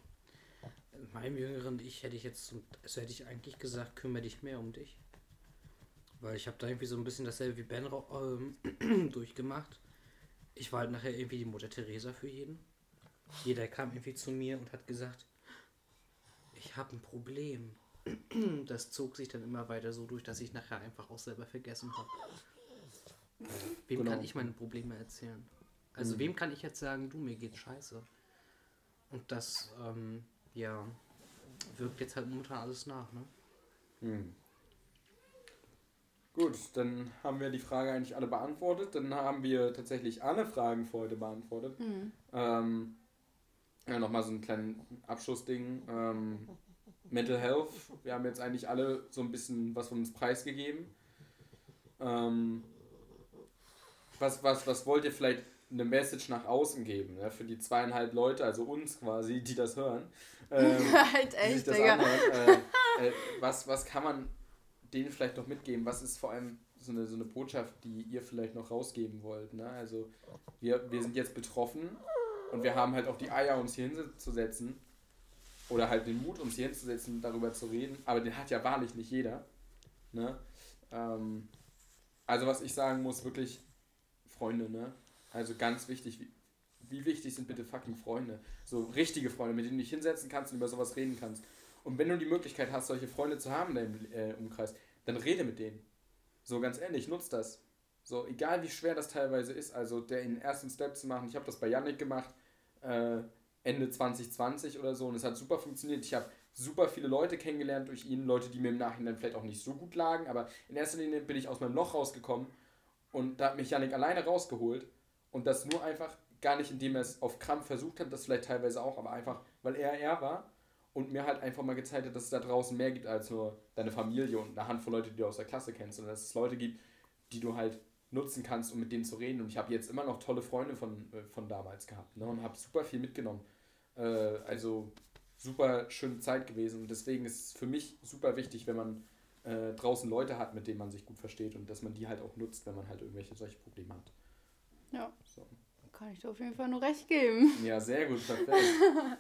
In meinem jüngeren Ich hätte ich jetzt, also hätte ich eigentlich gesagt, kümmere dich mehr um dich. Weil ich habe da irgendwie so ein bisschen dasselbe wie Ben ähm, [clears throat] durchgemacht. Ich war halt nachher irgendwie die Mutter Teresa für jeden. Jeder kam irgendwie zu mir und hat gesagt, ich habe ein Problem. [clears throat] Das zog sich dann immer weiter so durch, dass ich nachher einfach auch selber vergessen habe. Wem Genau. kann ich meine Probleme erzählen? Also Mhm. wem kann ich jetzt sagen, du, mir geht's scheiße? Und das, ähm, ja, wirkt jetzt halt momentan alles nach, ne? Hm. Gut, dann haben wir die Frage eigentlich alle beantwortet. Dann haben wir tatsächlich alle Fragen für heute beantwortet. Mhm. Ähm, ja, nochmal so ein kleines Abschlussding. Ähm, Mental Health. Wir haben jetzt eigentlich alle so ein bisschen was von uns preisgegeben. Ähm, was, was, was wollt ihr vielleicht eine Message nach außen geben? Ne? Für die zweieinhalb Leute, also uns quasi, die das hören. Ähm, [laughs] halt die echt, das Digga. anhören. Äh, äh, was, was kann man denen vielleicht noch mitgeben? Was ist vor allem so eine, so eine Botschaft, die ihr vielleicht noch rausgeben wollt? Ne? Also wir, wir sind jetzt betroffen und wir haben halt auch die Eier, uns hier hinzusetzen oder halt den Mut, uns hier hinzusetzen, darüber zu reden. Aber den hat ja wahrlich nicht jeder. Ne? Ähm, also was ich sagen muss, wirklich Freunde, ne? Also ganz wichtig, wie, wie wichtig sind bitte fucking Freunde? So richtige Freunde, mit denen du dich hinsetzen kannst und über sowas reden kannst. Und wenn du die Möglichkeit hast, solche Freunde zu haben in deinem äh, Umkreis, dann rede mit denen. So ganz ehrlich, nutzt das. So, egal wie schwer das teilweise ist, also der den ersten Step zu machen. Ich habe das bei Yannick gemacht, äh, Ende 2020 oder so, und es hat super funktioniert. Ich habe super viele Leute kennengelernt durch ihn, Leute, die mir im Nachhinein vielleicht auch nicht so gut lagen, aber in erster Linie bin ich aus meinem Loch rausgekommen und da hat mich Yannick alleine rausgeholt. Und das nur einfach gar nicht, indem er es auf Krampf versucht hat, das vielleicht teilweise auch, aber einfach, weil er er war und mir halt einfach mal gezeigt hat, dass es da draußen mehr gibt als nur deine Familie und eine Handvoll Leute, die du aus der Klasse kennst, sondern dass es Leute gibt, die du halt nutzen kannst, um mit denen zu reden. Und ich habe jetzt immer noch tolle Freunde von, äh, von damals gehabt ne? und habe super viel mitgenommen. Äh, also super schöne Zeit gewesen und deswegen ist es für mich super wichtig, wenn man äh, draußen Leute hat, mit denen man sich gut versteht und dass man die halt auch nutzt, wenn man halt irgendwelche solche Probleme hat. Ja, So. kann ich dir auf jeden Fall nur recht geben. Ja, sehr gut, perfekt. [laughs]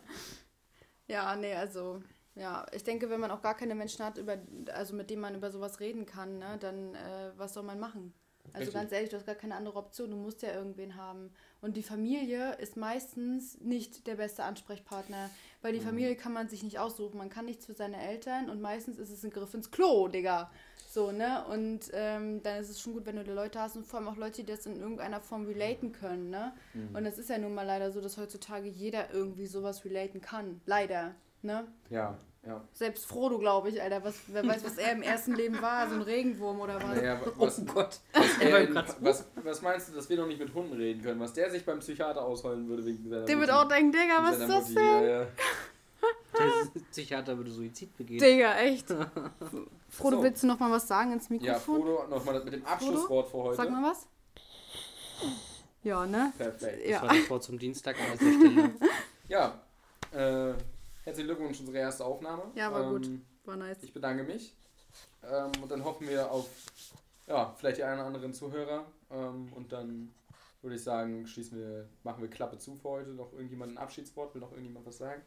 Ja, nee, also, ja, ich denke, wenn man auch gar keine Menschen hat, über, also mit denen man über sowas reden kann, ne, dann äh, was soll man machen? Also Richtig. ganz ehrlich, du hast gar keine andere Option, du musst ja irgendwen haben. Und die Familie ist meistens nicht der beste Ansprechpartner, weil die Mhm. Familie kann man sich nicht aussuchen. Man kann nichts für seine Eltern und meistens ist es ein Griff ins Klo, Digga. So, ne? Und ähm, dann ist es schon gut, wenn du da Leute hast und vor allem auch Leute, die das in irgendeiner Form relaten können, ne? Mhm. Und es ist ja nun mal leider so, dass heutzutage jeder irgendwie sowas relaten kann. Leider, ne? Ja, ja. Selbst Frodo, glaube ich, Alter. Was, wer weiß, was er im ersten Leben war. So ein Regenwurm oder was. Naja, was, oh Gott. was, [laughs] Er so- was, was meinst du, dass wir noch nicht mit Hunden reden können? Was der sich beim Psychiater ausheulen würde wegen seiner Der wird Mutti. auch denken, Digga, was ist das Mutti, denn? Ja, ja. Der Psychiater würde Suizid begehen. Digga, echt. [laughs] Frodo, So. willst du noch mal was sagen ins ja, Mikrofon? Frodo, nochmal mit dem Abschlusswort für heute. Sag mal was. Ja, ne? Perfekt. Ja. Das war das Wort zum Dienstag an dieser Stelle. Ja, äh, herzlichen Glückwunsch, unsere erste Aufnahme. Ja, war gut. Ähm, War nice. Ich bedanke mich. Ähm, und dann hoffen wir auf, ja, vielleicht die einen oder anderen Zuhörer. Ähm, und dann würde ich sagen, schließen wir, machen wir Klappe zu für heute. Noch irgendjemand ein Abschiedswort? Will noch irgendjemand was sagen?